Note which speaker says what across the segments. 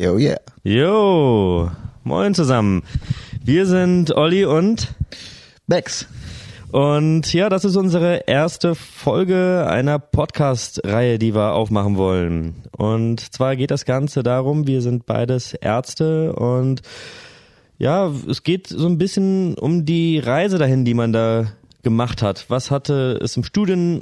Speaker 1: Yo, yeah.
Speaker 2: Jo, moin zusammen. Wir sind Olli und
Speaker 1: Bex.
Speaker 2: Und ja, das ist unsere erste Folge einer Podcast-Reihe, die wir aufmachen wollen. Und zwar geht das Ganze darum, wir sind beides Ärzte und ja, es geht so ein bisschen um die Reise dahin, die man da gemacht hat. Was hatte es im Studium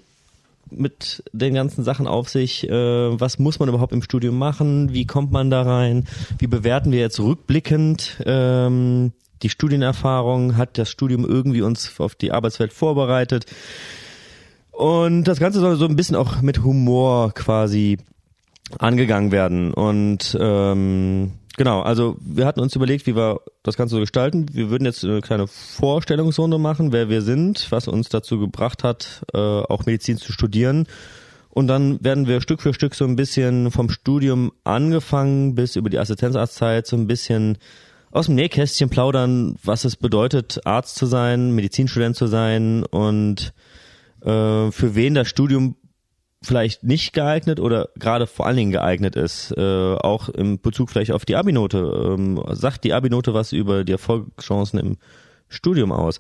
Speaker 2: mit den ganzen Sachen auf sich? Äh, was muss man überhaupt im Studium machen? Wie kommt man da rein? Wie bewerten wir jetzt rückblickend ähm, die Studienerfahrung? Hat das Studium irgendwie uns auf die Arbeitswelt vorbereitet? Und das Ganze soll so ein bisschen auch mit Humor quasi angegangen werden. Und ähm, Genau, also wir hatten uns überlegt, wie wir das Ganze so gestalten. Wir würden jetzt eine kleine Vorstellungsrunde machen, wer wir sind, was uns dazu gebracht hat, äh, auch Medizin zu studieren. Und dann werden wir Stück für Stück so ein bisschen vom Studium angefangen bis über die Assistenzarztzeit so ein bisschen aus dem Nähkästchen plaudern, was es bedeutet, Arzt zu sein, Medizinstudent zu sein und äh, für wen das Studium vielleicht nicht geeignet oder gerade vor allen Dingen geeignet ist, äh, auch im Bezug vielleicht auf die Abi-Note. Ähm, sagt die Abi-Note was über die Erfolgschancen im Studium aus?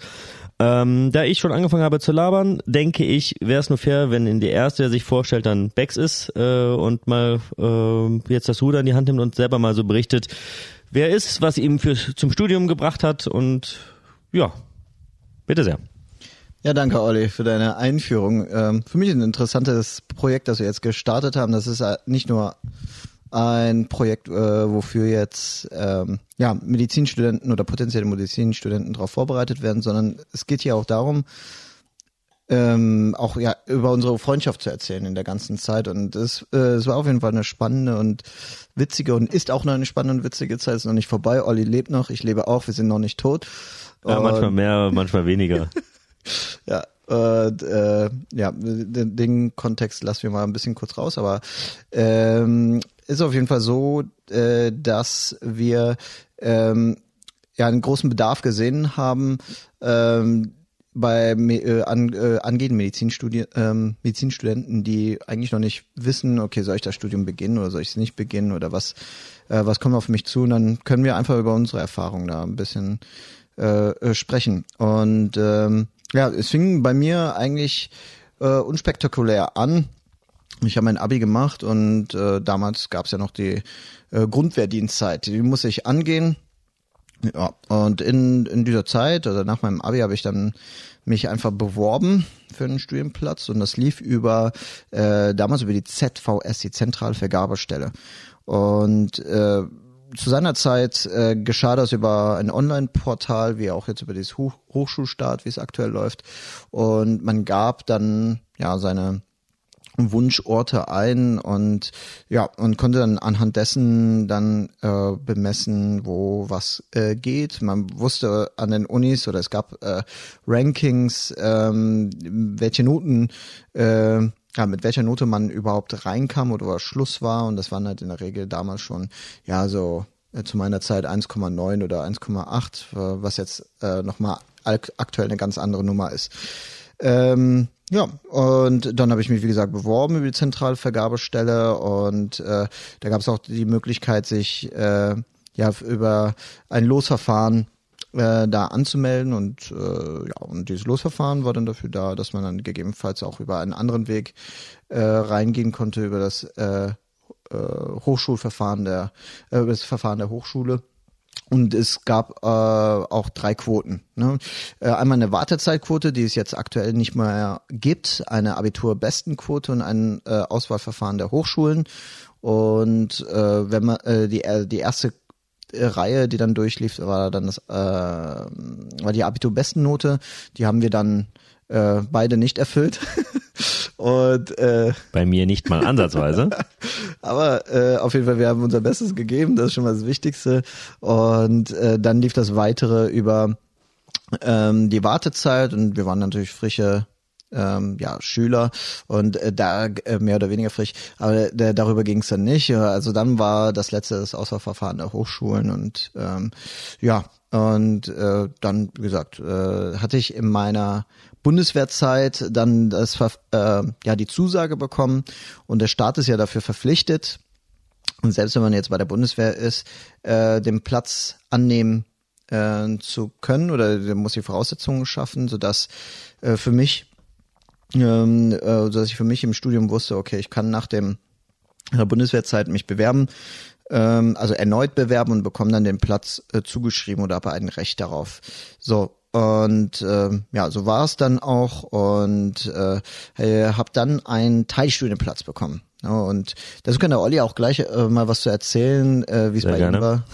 Speaker 2: Ähm, da ich schon angefangen habe zu labern, denke ich, wäre es nur fair, wenn in der erste, der sich vorstellt, dann Bex ist äh, und mal äh, jetzt das Ruder in die Hand nimmt und selber mal so berichtet, wer ist, was ihm für, zum Studium gebracht hat und ja, bitte sehr.
Speaker 1: Ja, danke Olli für deine Einführung. Ähm, für mich ein interessantes Projekt, das wir jetzt gestartet haben. Das ist äh, nicht nur ein Projekt, äh, wofür jetzt ähm, ja, Medizinstudenten oder potenzielle Medizinstudenten darauf vorbereitet werden, sondern es geht hier auch darum, ähm, auch ja über unsere Freundschaft zu erzählen in der ganzen Zeit. Und es, äh, es war auf jeden Fall eine spannende und witzige und ist auch noch eine spannende und witzige Zeit. Es ist noch nicht vorbei. Olli lebt noch, ich lebe auch, wir sind noch nicht tot.
Speaker 2: Ja, manchmal mehr, manchmal weniger.
Speaker 1: ja, und, äh, ja, den, den Kontext lassen wir mal ein bisschen kurz raus, aber ähm, ist auf jeden Fall so, äh, dass wir ähm, ja einen großen Bedarf gesehen haben ähm, bei äh, an, äh, angehenden Medizinstudien, ähm, Medizinstudenten, die eigentlich noch nicht wissen, okay, soll ich das Studium beginnen oder soll ich es nicht beginnen oder was äh, was kommt auf mich zu? Und dann können wir einfach über unsere Erfahrungen da ein bisschen äh, äh sprechen und ähm, ja, es fing bei mir eigentlich äh, unspektakulär an. Ich habe mein Abi gemacht und äh, damals gab es ja noch die äh, Grundwehrdienstzeit. Die muss ich angehen. Ja, und in, in dieser Zeit, also nach meinem Abi, habe ich dann mich einfach beworben für einen Studienplatz und das lief über äh, damals über die ZVS, die Zentralvergabestelle. Und äh, zu seiner Zeit äh, geschah das über ein Online-Portal, wie auch jetzt über dieses Hoch Hochschulstart, wie es aktuell läuft. Und man gab dann ja seine Wunschorte ein und ja und konnte dann anhand dessen dann äh, bemessen, wo was äh, geht. Man wusste an den Unis oder es gab äh, Rankings, ähm, welche Noten äh, ja, mit welcher Note man überhaupt reinkam oder Schluss war. Und das waren halt in der Regel damals schon, ja, so äh, zu meiner Zeit 1,9 oder 1,8, äh, was jetzt äh, nochmal aktuell eine ganz andere Nummer ist. Ähm, ja, und dann habe ich mich, wie gesagt, beworben über die Zentralvergabestelle und äh, da gab es auch die Möglichkeit, sich äh, ja über ein Losverfahren äh, da anzumelden und äh, ja und dieses Losverfahren war dann dafür da, dass man dann gegebenenfalls auch über einen anderen Weg äh, reingehen konnte über das äh, äh, Hochschulverfahren der äh, das Verfahren der Hochschule. Und es gab äh, auch drei Quoten. Ne? Äh, einmal eine Wartezeitquote, die es jetzt aktuell nicht mehr gibt, eine Abiturbestenquote und ein äh, Auswahlverfahren der Hochschulen. Und äh, wenn man äh, die, äh, die erste Reihe, die dann durchlief, war dann das, äh, war die Abitur-Bestennote. Die haben wir dann äh, beide nicht erfüllt. Und äh,
Speaker 2: bei mir nicht mal ansatzweise.
Speaker 1: aber äh, auf jeden Fall, wir haben unser Bestes gegeben, das ist schon mal das Wichtigste. Und äh, dann lief das weitere über ähm, die Wartezeit und wir waren natürlich frische ähm, ja, Schüler und äh, da äh, mehr oder weniger frisch, aber äh, darüber ging es dann nicht. Also dann war das letzte das Auswahlverfahren der Hochschulen und ähm, ja, und äh, dann, wie gesagt, äh, hatte ich in meiner Bundeswehrzeit dann das äh, ja die Zusage bekommen und der Staat ist ja dafür verpflichtet, Und selbst wenn man jetzt bei der Bundeswehr ist, äh, den Platz annehmen äh, zu können oder der muss die Voraussetzungen schaffen, sodass äh, für mich, ähm, äh, dass ich für mich im Studium wusste, okay, ich kann nach dem der Bundeswehrzeit mich bewerben, ähm, also erneut bewerben und bekomme dann den Platz äh, zugeschrieben oder habe ein Recht darauf. So, und äh, ja, so war es dann auch und äh, habe dann einen Teilstudienplatz bekommen. Ja, und dazu kann der Olli auch gleich äh, mal was zu erzählen, äh, wie es bei gerne. ihm war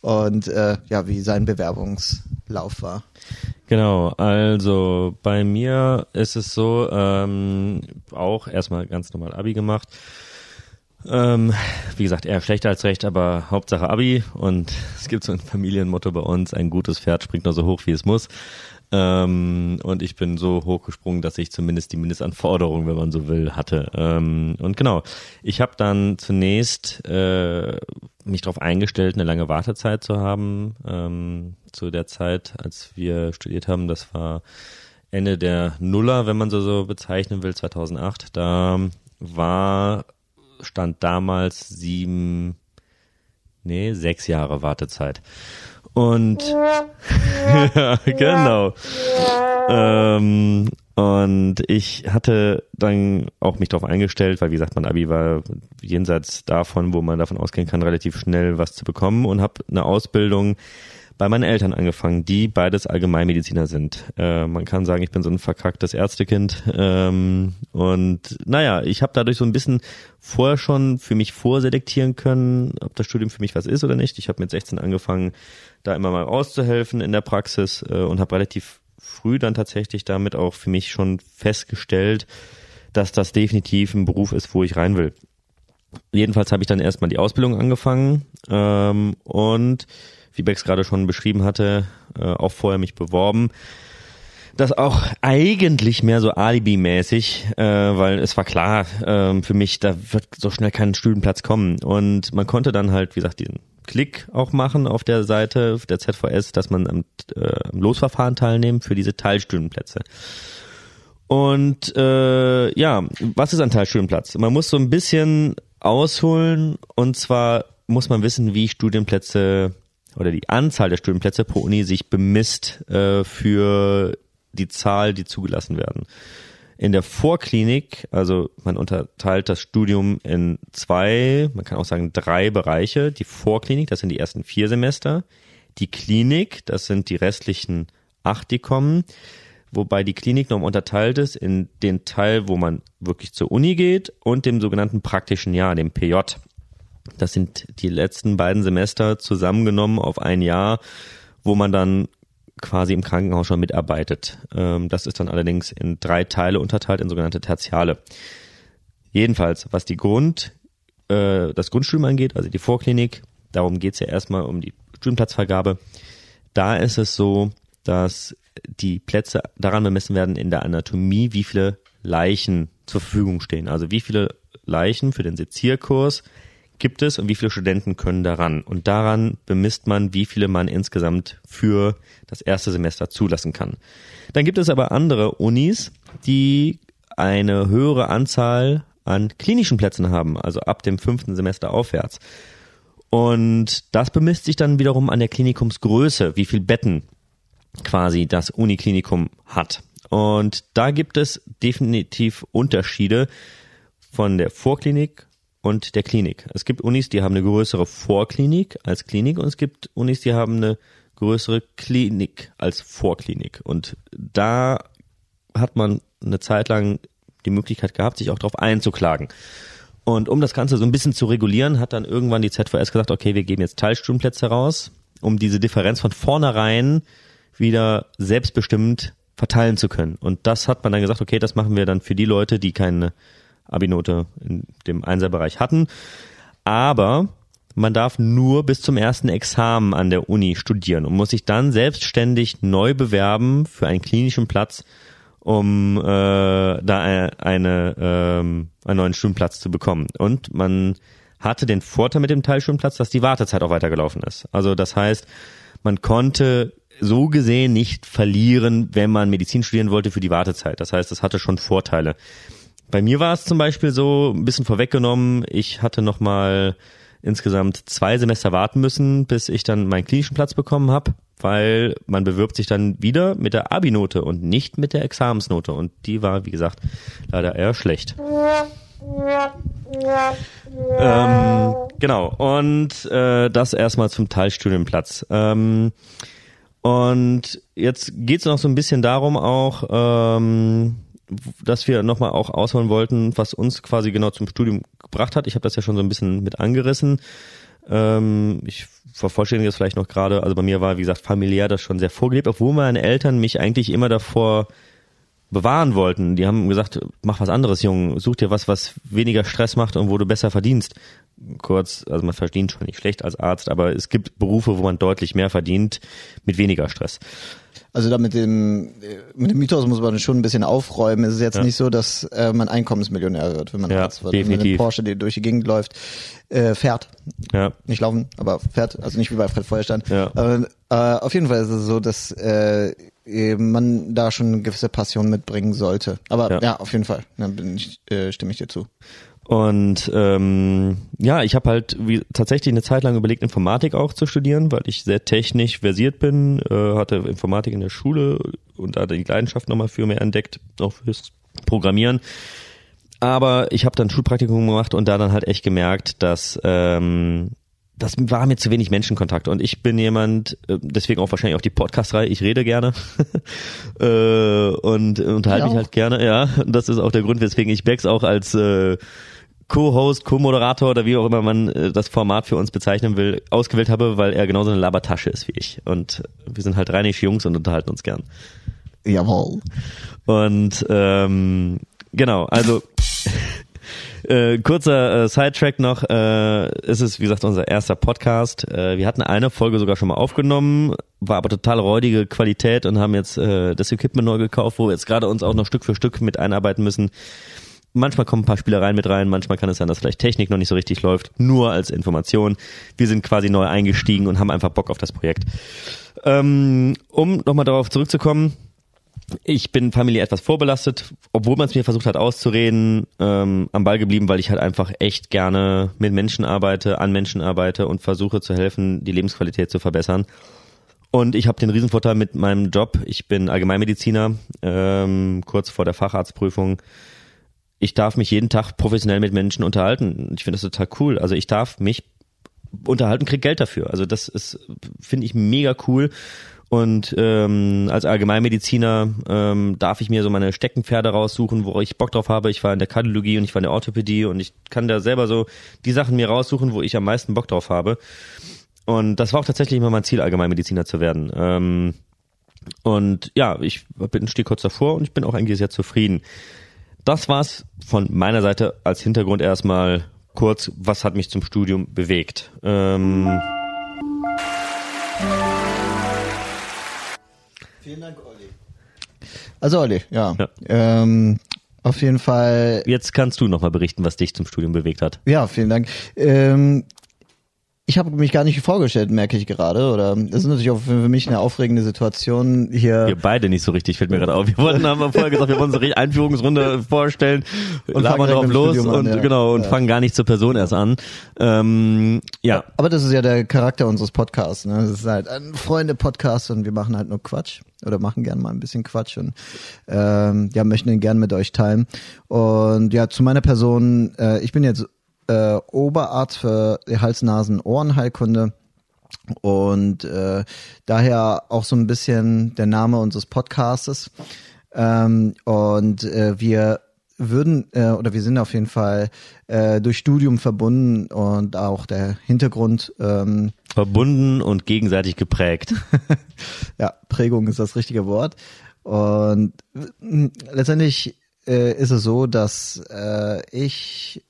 Speaker 1: und äh, ja, wie sein Bewerbungslauf war.
Speaker 2: Genau, also bei mir ist es so, ähm, auch erstmal ganz normal Abi gemacht. Ähm, wie gesagt, eher schlechter als recht, aber Hauptsache Abi und es gibt so ein Familienmotto bei uns, ein gutes Pferd springt nur so hoch, wie es muss. Ähm, und ich bin so hochgesprungen, dass ich zumindest die Mindestanforderungen, wenn man so will, hatte. Ähm, und genau, ich habe dann zunächst äh, mich darauf eingestellt, eine lange Wartezeit zu haben. Ähm, zu der Zeit, als wir studiert haben, das war Ende der Nuller, wenn man so, so bezeichnen will, 2008. Da war, stand damals sieben, nee, sechs Jahre Wartezeit. Und ja, genau. Ähm, und ich hatte dann auch mich darauf eingestellt, weil wie gesagt, mein Abi war jenseits davon, wo man davon ausgehen kann, relativ schnell was zu bekommen und habe eine Ausbildung bei meinen Eltern angefangen, die beides Allgemeinmediziner sind. Äh, man kann sagen, ich bin so ein verkacktes Ärztekind. Ähm, und naja, ich habe dadurch so ein bisschen vorher schon für mich vorselektieren können, ob das Studium für mich was ist oder nicht. Ich habe mit 16 angefangen, da immer mal auszuhelfen in der Praxis äh, und habe relativ früh dann tatsächlich damit auch für mich schon festgestellt, dass das definitiv ein Beruf ist, wo ich rein will. Jedenfalls habe ich dann erstmal die Ausbildung angefangen ähm, und wie Bex gerade schon beschrieben hatte, äh, auch vorher mich beworben. Das auch eigentlich mehr so Alibi-mäßig, äh, weil es war klar äh, für mich, da wird so schnell kein Studienplatz kommen. Und man konnte dann halt, wie gesagt, diesen Klick auch machen auf der Seite der ZVS, dass man am, äh, am Losverfahren teilnehmen für diese Teilstudienplätze. Und äh, ja, was ist ein Teilstudienplatz? Man muss so ein bisschen ausholen und zwar muss man wissen, wie Studienplätze oder die Anzahl der Studienplätze pro Uni sich bemisst äh, für die Zahl, die zugelassen werden. In der Vorklinik, also man unterteilt das Studium in zwei, man kann auch sagen drei Bereiche. Die Vorklinik, das sind die ersten vier Semester. Die Klinik, das sind die restlichen acht, die kommen. Wobei die Klinik noch unterteilt ist in den Teil, wo man wirklich zur Uni geht und dem sogenannten praktischen Jahr, dem PJ. Das sind die letzten beiden Semester zusammengenommen auf ein Jahr, wo man dann quasi im Krankenhaus schon mitarbeitet. Ähm, das ist dann allerdings in drei Teile unterteilt, in sogenannte Tertiale. Jedenfalls, was die Grund, äh, das Grundstudium angeht, also die Vorklinik, darum geht's ja erstmal um die Studienplatzvergabe. Da ist es so, dass die Plätze daran bemessen werden in der Anatomie, wie viele Leichen zur Verfügung stehen. Also wie viele Leichen für den Sezierkurs gibt es und wie viele Studenten können daran. Und daran bemisst man, wie viele man insgesamt für das erste Semester zulassen kann. Dann gibt es aber andere Unis, die eine höhere Anzahl an klinischen Plätzen haben, also ab dem fünften Semester aufwärts. Und das bemisst sich dann wiederum an der Klinikumsgröße, wie viel Betten quasi das Uniklinikum hat. Und da gibt es definitiv Unterschiede von der Vorklinik und der Klinik. Es gibt Unis, die haben eine größere Vorklinik als Klinik und es gibt Unis, die haben eine größere Klinik als Vorklinik. Und da hat man eine Zeit lang die Möglichkeit gehabt, sich auch darauf einzuklagen. Und um das Ganze so ein bisschen zu regulieren, hat dann irgendwann die ZVS gesagt, okay, wir geben jetzt Teilstundenplätze raus, um diese Differenz von vornherein wieder selbstbestimmt verteilen zu können. Und das hat man dann gesagt, okay, das machen wir dann für die Leute, die keine Abi-Note in dem Einserbereich hatten. Aber man darf nur bis zum ersten Examen an der Uni studieren und muss sich dann selbstständig neu bewerben für einen klinischen Platz, um äh, da eine, ähm, einen neuen Studienplatz zu bekommen. Und man hatte den Vorteil mit dem Teilstudienplatz, dass die Wartezeit auch weitergelaufen ist. Also das heißt, man konnte so gesehen nicht verlieren, wenn man Medizin studieren wollte für die Wartezeit. Das heißt, es hatte schon Vorteile. Bei mir war es zum Beispiel so, ein bisschen vorweggenommen, ich hatte nochmal insgesamt zwei Semester warten müssen, bis ich dann meinen klinischen Platz bekommen habe, weil man bewirbt sich dann wieder mit der Abi-Note und nicht mit der Examensnote. Und die war, wie gesagt, leider eher schlecht. Ähm, genau, und äh, das erstmal zum Teilstudienplatz. Ähm, und jetzt geht's noch so ein bisschen darum auch, ähm, dass wir nochmal auch ausholen wollten, was uns quasi genau zum Studium gebracht hat. Ich habe das ja schon so ein bisschen mit angerissen. Ähm, ich vervollständige das vielleicht noch gerade. Also bei mir war, wie gesagt, familiär das schon sehr vorgelebt, obwohl meine Eltern mich eigentlich immer davor bewahren wollten. Die haben gesagt, mach was anderes, Junge, such dir was, was weniger Stress macht und wo du besser verdienst. Kurz, also man verdient schon nicht schlecht als Arzt, aber es gibt Berufe, wo man deutlich mehr verdient mit weniger Stress.
Speaker 1: Also da mit dem, mit dem Mythos muss man schon ein bisschen aufräumen. Es ist jetzt
Speaker 2: Ja.
Speaker 1: nicht so, dass äh, man Einkommensmillionär wird, wenn man
Speaker 2: Ja,
Speaker 1: man
Speaker 2: definitiv.
Speaker 1: den Porsche, der durch die Gegend läuft, äh, fährt.
Speaker 2: Ja,
Speaker 1: Nicht laufen, aber fährt. Also nicht wie bei Fred Feuerstein.
Speaker 2: Ja.
Speaker 1: Aber äh, auf jeden Fall ist es so, dass äh, man da schon eine gewisse Passion mitbringen sollte. Aber
Speaker 2: Ja.
Speaker 1: ja, auf jeden Fall. Dann bin ich, äh, stimme ich dir zu.
Speaker 2: Und ähm, ja, ich habe halt wie, tatsächlich eine Zeit lang überlegt, Informatik auch zu studieren, weil ich sehr technisch versiert bin, äh, hatte Informatik in der Schule und da die Leidenschaft nochmal für mehr entdeckt, auch fürs Programmieren. Aber ich habe dann Schulpraktikum gemacht und da dann halt echt gemerkt, dass ähm, das war mir zu wenig Menschenkontakt und ich bin jemand, äh, deswegen auch wahrscheinlich auch die Podcast-Reihe, ich rede gerne äh, und unterhalte
Speaker 1: Ich
Speaker 2: mich halt gerne, ja. Und das ist auch der Grund, weswegen ich Bex auch als äh, Co-Host, Co-Moderator oder wie auch immer man äh, das Format für uns bezeichnen will, ausgewählt habe, weil er genauso eine Labertasche ist wie ich. Und wir sind halt rheinische Jungs und unterhalten uns gern.
Speaker 1: Jawohl.
Speaker 2: Und ähm, genau, also äh, kurzer äh, Sidetrack noch. Äh, es ist, wie gesagt, unser erster Podcast. Äh, wir hatten eine Folge sogar schon mal aufgenommen, war aber total räudige Qualität und haben jetzt äh, das Equipment neu gekauft, wo wir jetzt gerade uns auch noch Stück für Stück mit einarbeiten müssen. Manchmal kommen ein paar Spielereien mit rein, manchmal kann es sein, dass vielleicht Technik noch nicht so richtig läuft. Nur als Information. Wir sind quasi neu eingestiegen und haben einfach Bock auf das Projekt. Ähm, um nochmal darauf zurückzukommen, ich bin familiär etwas vorbelastet, obwohl man es mir versucht hat auszureden, ähm, am Ball geblieben, weil ich halt einfach echt gerne mit Menschen arbeite, an Menschen arbeite und versuche zu helfen, die Lebensqualität zu verbessern. Und ich habe den Riesenvorteil mit meinem Job. Ich bin Allgemeinmediziner, ähm, kurz vor der Facharztprüfung. Ich darf mich jeden Tag professionell mit Menschen unterhalten. Ich finde das total cool. Also ich darf mich unterhalten, krieg Geld dafür. Also das ist, finde ich mega cool. Und ähm, als Allgemeinmediziner ähm, darf ich mir so meine Steckenpferde raussuchen, wo ich Bock drauf habe. Ich war in der Kardiologie und ich war in der Orthopädie und ich kann da selber so die Sachen mir raussuchen, wo ich am meisten Bock drauf habe. Und das war auch tatsächlich immer mein Ziel, Allgemeinmediziner zu werden. Ähm, und ja, ich bin stehe kurz davor und ich bin auch eigentlich sehr zufrieden. Das war's von meiner Seite als Hintergrund erstmal kurz, was hat mich zum Studium bewegt. Ähm,
Speaker 1: Vielen Dank, Olli. Also Olli, ja.
Speaker 2: Ja.
Speaker 1: Ähm, auf jeden Fall
Speaker 2: jetzt kannst du nochmal berichten, was dich zum Studium bewegt hat.
Speaker 1: Ja, vielen Dank. Ähm, ich habe mich gar nicht vorgestellt, merke ich gerade. Oder das ist natürlich auch für mich eine aufregende Situation hier.
Speaker 2: Wir beide nicht so richtig, fällt mir gerade auf. Wir wollten, haben wir vorher gesagt, wir wollen uns eine Einführungsrunde vorstellen,
Speaker 1: Und
Speaker 2: labern drauf los
Speaker 1: Studium an,
Speaker 2: und
Speaker 1: ja.
Speaker 2: genau und
Speaker 1: Ja.
Speaker 2: fangen gar nicht zur Person erst an. Ähm, ja,
Speaker 1: Aber das ist ja der Charakter unseres Podcasts. Ne? Das ist halt ein Freunde-Podcast und wir machen halt nur Quatsch oder machen gern mal ein bisschen Quatsch und ähm, ja möchten den gern mit euch teilen. Und ja, zu meiner Person: äh, Ich bin jetzt äh, Oberarzt für Hals-Nasen-Ohrenheilkunde. Und äh, daher auch so ein bisschen der Name unseres Podcastes. Ähm, und äh, wir würden äh, oder wir sind auf jeden Fall äh, durch Studium verbunden und auch der Hintergrund, ähm,
Speaker 2: verbunden und gegenseitig geprägt.
Speaker 1: ja, Prägung ist das richtige Wort. Und äh, letztendlich äh, ist es so, dass äh, ich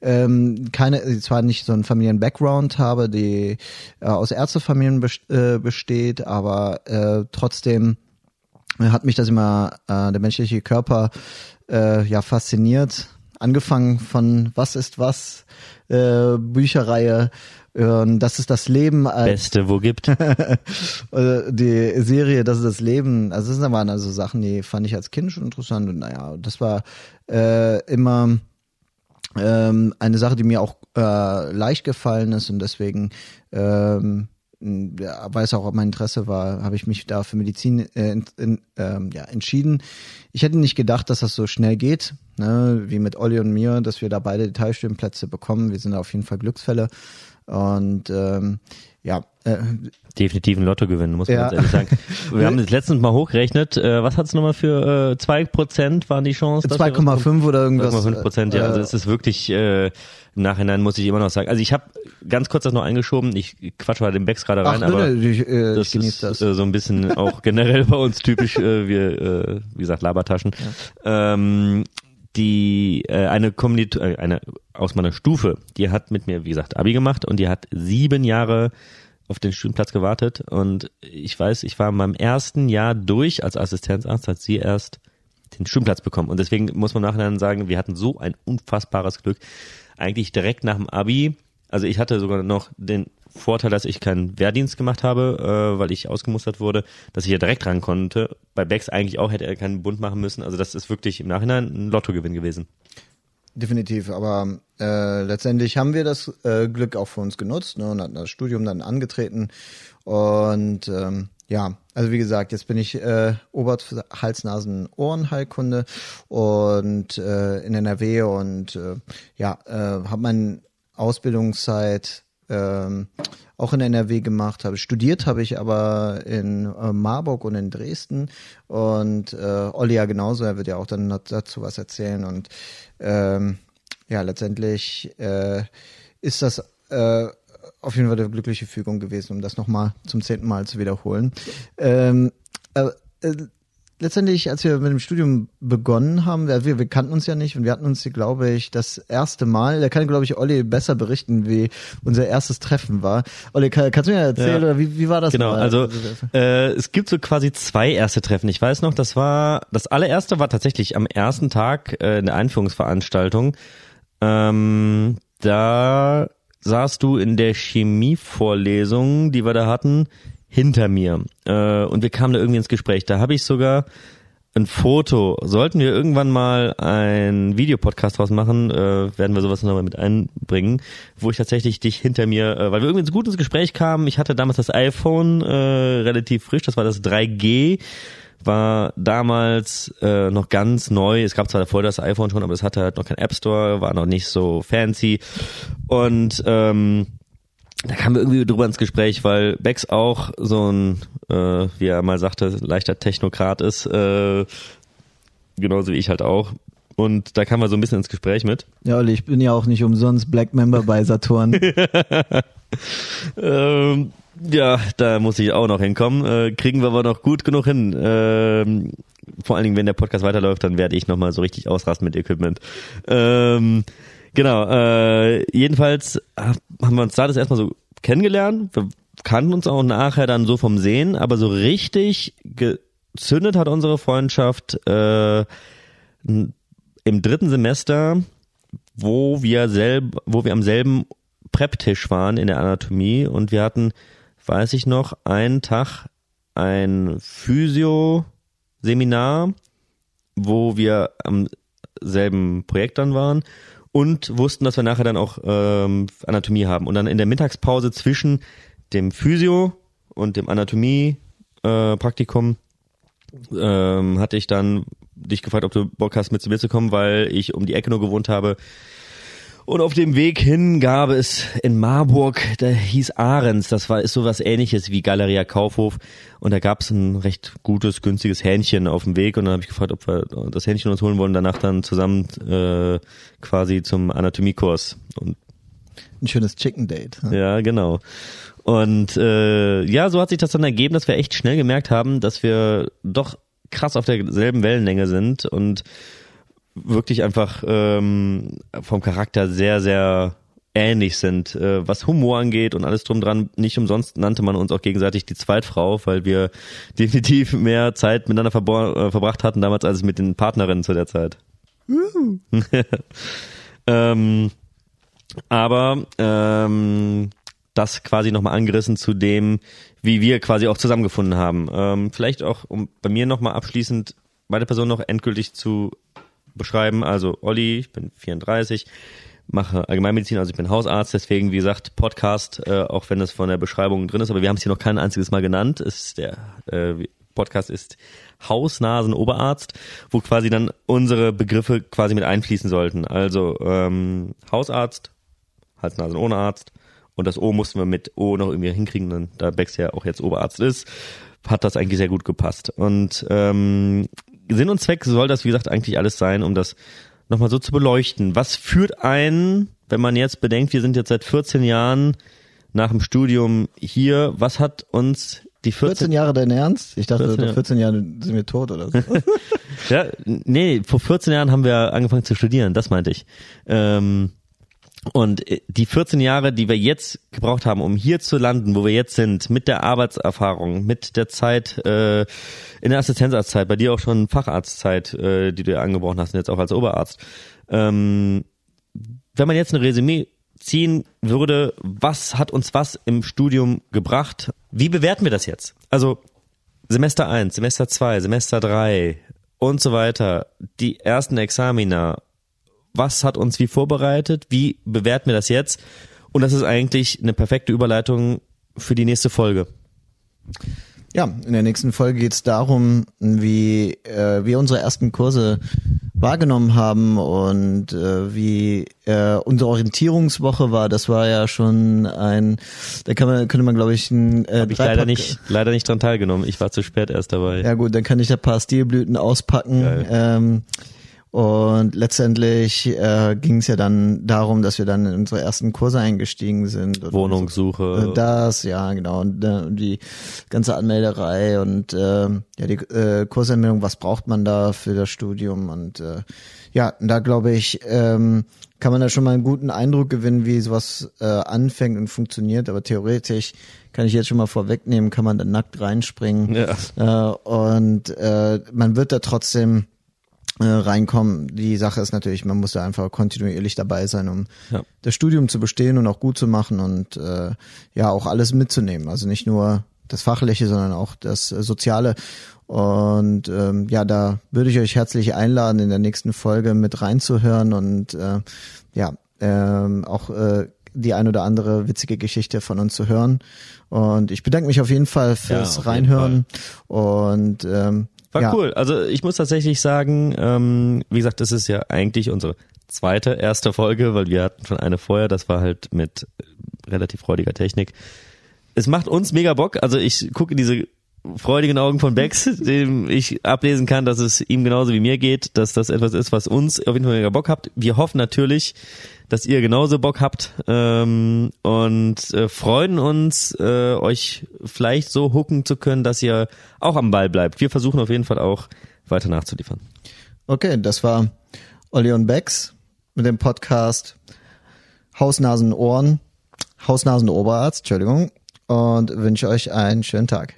Speaker 1: ähm, keine, zwar nicht so einen Familien-Background habe, die äh, aus Ärztefamilien best äh, besteht, aber äh, trotzdem hat mich das immer, äh, der menschliche Körper, äh, ja, fasziniert. angefangen von Was ist was, äh, Bücherreihe, äh, Das ist das Leben. Als,
Speaker 2: Beste, wo gibt.
Speaker 1: die Serie Das ist das Leben. Also das waren also Sachen, die fand ich als Kind schon interessant und naja, das war äh, immer ähm, eine Sache, die mir auch äh, leicht gefallen ist und deswegen ähm, ja, weil es auch mein Interesse war, habe ich mich da für Medizin äh, in, ähm, ja, entschieden. Ich hätte nicht gedacht, dass das so schnell geht, ne, wie mit Olli und mir, dass wir da beide Detailstudienplätze bekommen. Wir sind auf jeden Fall Glücksfälle. Und ähm, ja, äh,
Speaker 2: definitiv ein Lottogewinn, muss man ja. ehrlich sagen. Wir haben das letztens mal hochgerechnet. Äh, was hat es nochmal für äh, 2% waren die Chancen?
Speaker 1: 2,5 oder irgendwas.
Speaker 2: 2,5 Prozent, ja. Also äh, es ist wirklich äh, im Nachhinein muss ich immer noch sagen. Also ich habe ganz kurz das noch eingeschoben. Ich quatsch mal den Becks gerade rein, Ach, aber ne, ich, äh, das ist das. Äh, so ein bisschen auch generell bei uns typisch. Äh, wir, äh, wie gesagt, Labertaschen. Ja. Ähm, die äh, eine Kommilito äh, eine aus meiner Stufe, die hat mit mir, wie gesagt, Abi gemacht und die hat sieben Jahre auf den Studienplatz gewartet und ich weiß, ich war in meinem ersten Jahr durch als Assistenzarzt, hat sie erst den Studienplatz bekommen und deswegen muss man nachher sagen, wir hatten so ein unfassbares Glück. Eigentlich direkt nach dem Abi, also ich hatte sogar noch den Vorteil, dass ich keinen Wehrdienst gemacht habe, äh, weil ich ausgemustert wurde, dass ich ja direkt ran konnte. Bei Becks eigentlich auch hätte er keinen Bund machen müssen. Also das ist wirklich im Nachhinein ein Lottogewinn gewesen.
Speaker 1: Definitiv, aber äh, letztendlich haben wir das äh, Glück auch für uns genutzt ne, und hatten das Studium dann angetreten. Und ähm, ja, also wie gesagt, jetzt bin ich äh, Ober-, Hals-, Nasen-, Ohrenheilkunde und äh, in NRW und äh, ja, äh, habe meine Ausbildungszeit ähm, auch in NRW gemacht habe. Studiert habe ich aber in äh, Marburg und in Dresden und äh, Olli ja genauso, er wird ja auch dann dazu was erzählen und ähm, ja, letztendlich äh, ist das äh, auf jeden Fall eine glückliche Fügung gewesen, um das nochmal zum zehnten Mal zu wiederholen. Ähm, äh, äh letztendlich, als wir mit dem Studium begonnen haben, wir, wir kannten uns ja nicht und wir hatten uns, glaube ich, das erste Mal, da kann, glaube ich, Olli besser berichten, wie unser erstes Treffen war. Olli, kann, kannst du mir erzählen, ja. oder wie, wie war das?
Speaker 2: Genau,
Speaker 1: mal?
Speaker 2: also äh, es gibt so quasi zwei erste Treffen. Ich weiß noch, das war, das allererste war tatsächlich am ersten Tag äh, in der Einführungsveranstaltung. Ähm, da saßt du in der Chemievorlesung, die wir da hatten, hinter mir. Äh, und wir kamen da irgendwie ins Gespräch. Da habe ich sogar ein Foto. Sollten wir irgendwann mal ein Videopodcast draus machen, äh, werden wir sowas nochmal mit einbringen, wo ich tatsächlich dich hinter mir, äh, weil wir irgendwie gut ins Gespräch kamen. Ich hatte damals das iPhone äh, relativ frisch, das war das 3G war damals äh, noch ganz neu. Es gab zwar davor das iPhone schon, aber es hatte halt noch kein App Store, war noch nicht so fancy. Und ähm, da kamen wir irgendwie drüber ins Gespräch, weil Bex auch so ein, äh, wie er mal sagte, leichter Technokrat ist, äh, genauso wie ich halt auch. Und da kamen wir so ein bisschen ins Gespräch mit.
Speaker 1: Ja, Olli, ich bin ja auch nicht umsonst Black Member bei Saturn.
Speaker 2: ähm, ja, da muss ich auch noch hinkommen. Äh, kriegen wir aber noch gut genug hin. Ähm, vor allen Dingen, wenn der Podcast weiterläuft, dann werde ich nochmal so richtig ausrasten mit Equipment. Ähm, Genau, äh, jedenfalls haben wir uns da das erstmal so kennengelernt. Wir kannten uns auch nachher dann so vom Sehen, aber so richtig gezündet hat unsere Freundschaft äh, im dritten Semester, wo wir selb, wo wir am selben Prep-Tisch waren in der Anatomie und wir hatten, weiß ich noch, einen Tag ein Physio-Seminar, wo wir am selben Projekt dann waren und wussten, dass wir nachher dann auch ähm, Anatomie haben. Und dann in der Mittagspause zwischen dem Physio und dem Anatomie-Praktikum äh, ähm, hatte ich dann dich gefragt, ob du Bock hast, mit zu mir zu kommen, weil ich um die Ecke nur gewohnt habe und auf dem Weg hin gab es in Marburg, da hieß Ahrens, das war ist sowas ähnliches wie Galeria Kaufhof und da gab es ein recht gutes, günstiges Hähnchen auf dem Weg und dann habe ich gefragt, ob wir das Hähnchen uns holen wollen, danach dann zusammen äh, quasi zum Anatomiekurs. Und
Speaker 1: ein schönes Chicken Date.
Speaker 2: Ja, ja genau. Und äh, ja, so hat sich das dann ergeben, dass wir echt schnell gemerkt haben, dass wir doch krass auf derselben Wellenlänge sind und wirklich einfach ähm, vom Charakter sehr, sehr ähnlich sind, äh, was Humor angeht und alles drum dran. Nicht umsonst nannte man uns auch gegenseitig die Zweitfrau, weil wir definitiv mehr Zeit miteinander äh, verbracht hatten damals als mit den Partnerinnen zu der Zeit. ähm, aber ähm, das quasi nochmal angerissen zu dem, wie wir quasi auch zusammengefunden haben. Ähm, vielleicht auch, um bei mir nochmal abschließend meine Person noch endgültig zu beschreiben. Also Olli, ich bin 34, mache Allgemeinmedizin, also ich bin Hausarzt, deswegen wie gesagt Podcast, äh, auch wenn das von der Beschreibung drin ist, aber wir haben es hier noch kein einziges Mal genannt. Ist der äh, Podcast ist Haus-Nasen-Oberarzt, wo quasi dann unsere Begriffe quasi mit einfließen sollten. Also ähm, Hausarzt, Hals-Nasen-Ohrenarzt und das O mussten wir mit O noch irgendwie hinkriegen, dann, da Bex ja auch jetzt Oberarzt ist, hat das eigentlich sehr gut gepasst. Und ähm, Sinn und Zweck soll das, wie gesagt, eigentlich alles sein, um das nochmal so zu beleuchten. Was führt ein, wenn man jetzt bedenkt, wir sind jetzt seit 14 Jahren nach dem Studium hier, was hat uns die 14,
Speaker 1: 14 Jahre dein Ernst? Ich dachte,
Speaker 2: 14
Speaker 1: 14, 14 Jahre sind wir tot oder so.
Speaker 2: ja, nee, vor 14 Jahren haben wir angefangen zu studieren, das meinte ich. Ähm, und äh, die 14 Jahre, die wir jetzt gebraucht haben, um hier zu landen, wo wir jetzt sind, mit der Arbeitserfahrung, mit der Zeit äh, in der Assistenzarztzeit, bei dir auch schon Facharztzeit, äh, die du ja angebrochen hast, und jetzt auch als Oberarzt. Ähm, wenn man jetzt ein Resümee ziehen würde, was hat uns was im Studium gebracht? Wie bewerten wir das jetzt? Also Semester 1, Semester 2, Semester 3 und so weiter, die ersten Examina, was hat uns wie vorbereitet, wie bewerten wir das jetzt? Und das ist eigentlich eine perfekte Überleitung für die nächste Folge.
Speaker 1: Ja, in der nächsten Folge geht es darum, wie äh, wir unsere ersten Kurse wahrgenommen haben und äh, wie äh, unsere Orientierungswoche war. Das war ja schon ein, da kann man, könnte man glaube ich ein
Speaker 2: äh, Hab ich leider nicht, leider nicht dran teilgenommen. Ich war zu spät erst dabei.
Speaker 1: Ja gut, dann kann ich da ein paar Stilblüten auspacken. Ähm, und letztendlich äh, ging es ja dann darum, dass wir dann in unsere ersten Kurse eingestiegen sind.
Speaker 2: Wohnungssuche.
Speaker 1: Äh, das, ja, genau. Und äh, die ganze Anmelderei und äh, ja, die äh, Kursanmeldung, was braucht man da für das Studium? Und äh, ja, da glaube ich, ähm, kann man da schon mal einen guten Eindruck gewinnen, wie sowas äh, anfängt und funktioniert. Aber theoretisch kann ich jetzt schon mal vorwegnehmen, kann man da nackt reinspringen. Ja. Äh, und äh, man wird da trotzdem reinkommen. Die Sache ist natürlich, man muss da einfach kontinuierlich dabei sein, um ja. das Studium zu bestehen und auch gut zu machen und äh, ja auch alles mitzunehmen. Also nicht nur das Fachliche, sondern auch das äh, Soziale. Und ähm, ja, da würde ich euch herzlich einladen, in der nächsten Folge mit reinzuhören und äh, ja, ähm, auch äh, die ein oder andere witzige Geschichte von uns zu hören. Und ich bedanke mich auf jeden Fall fürs ja, Reinhören. Fall. Und ähm,
Speaker 2: war
Speaker 1: ja.
Speaker 2: cool. Also ich muss tatsächlich sagen, ähm, wie gesagt, das ist ja eigentlich unsere zweite, erste Folge, weil wir hatten schon eine vorher, das war halt mit relativ freudiger Technik. Es macht uns mega Bock. Also ich gucke diese freudigen Augen von Bex, dem ich ablesen kann, dass es ihm genauso wie mir geht, dass das etwas ist, was uns auf jeden Fall mega Bock habt. Wir hoffen natürlich, dass ihr genauso Bock habt ähm, und äh, freuen uns, äh, euch vielleicht so hooken zu können, dass ihr auch am Ball bleibt. Wir versuchen auf jeden Fall auch weiter nachzuliefern.
Speaker 1: Okay, das war Olli und Bex mit dem Podcast Hausnasen Ohren, Hausnasen Oberarzt, Entschuldigung, und wünsche euch einen schönen Tag.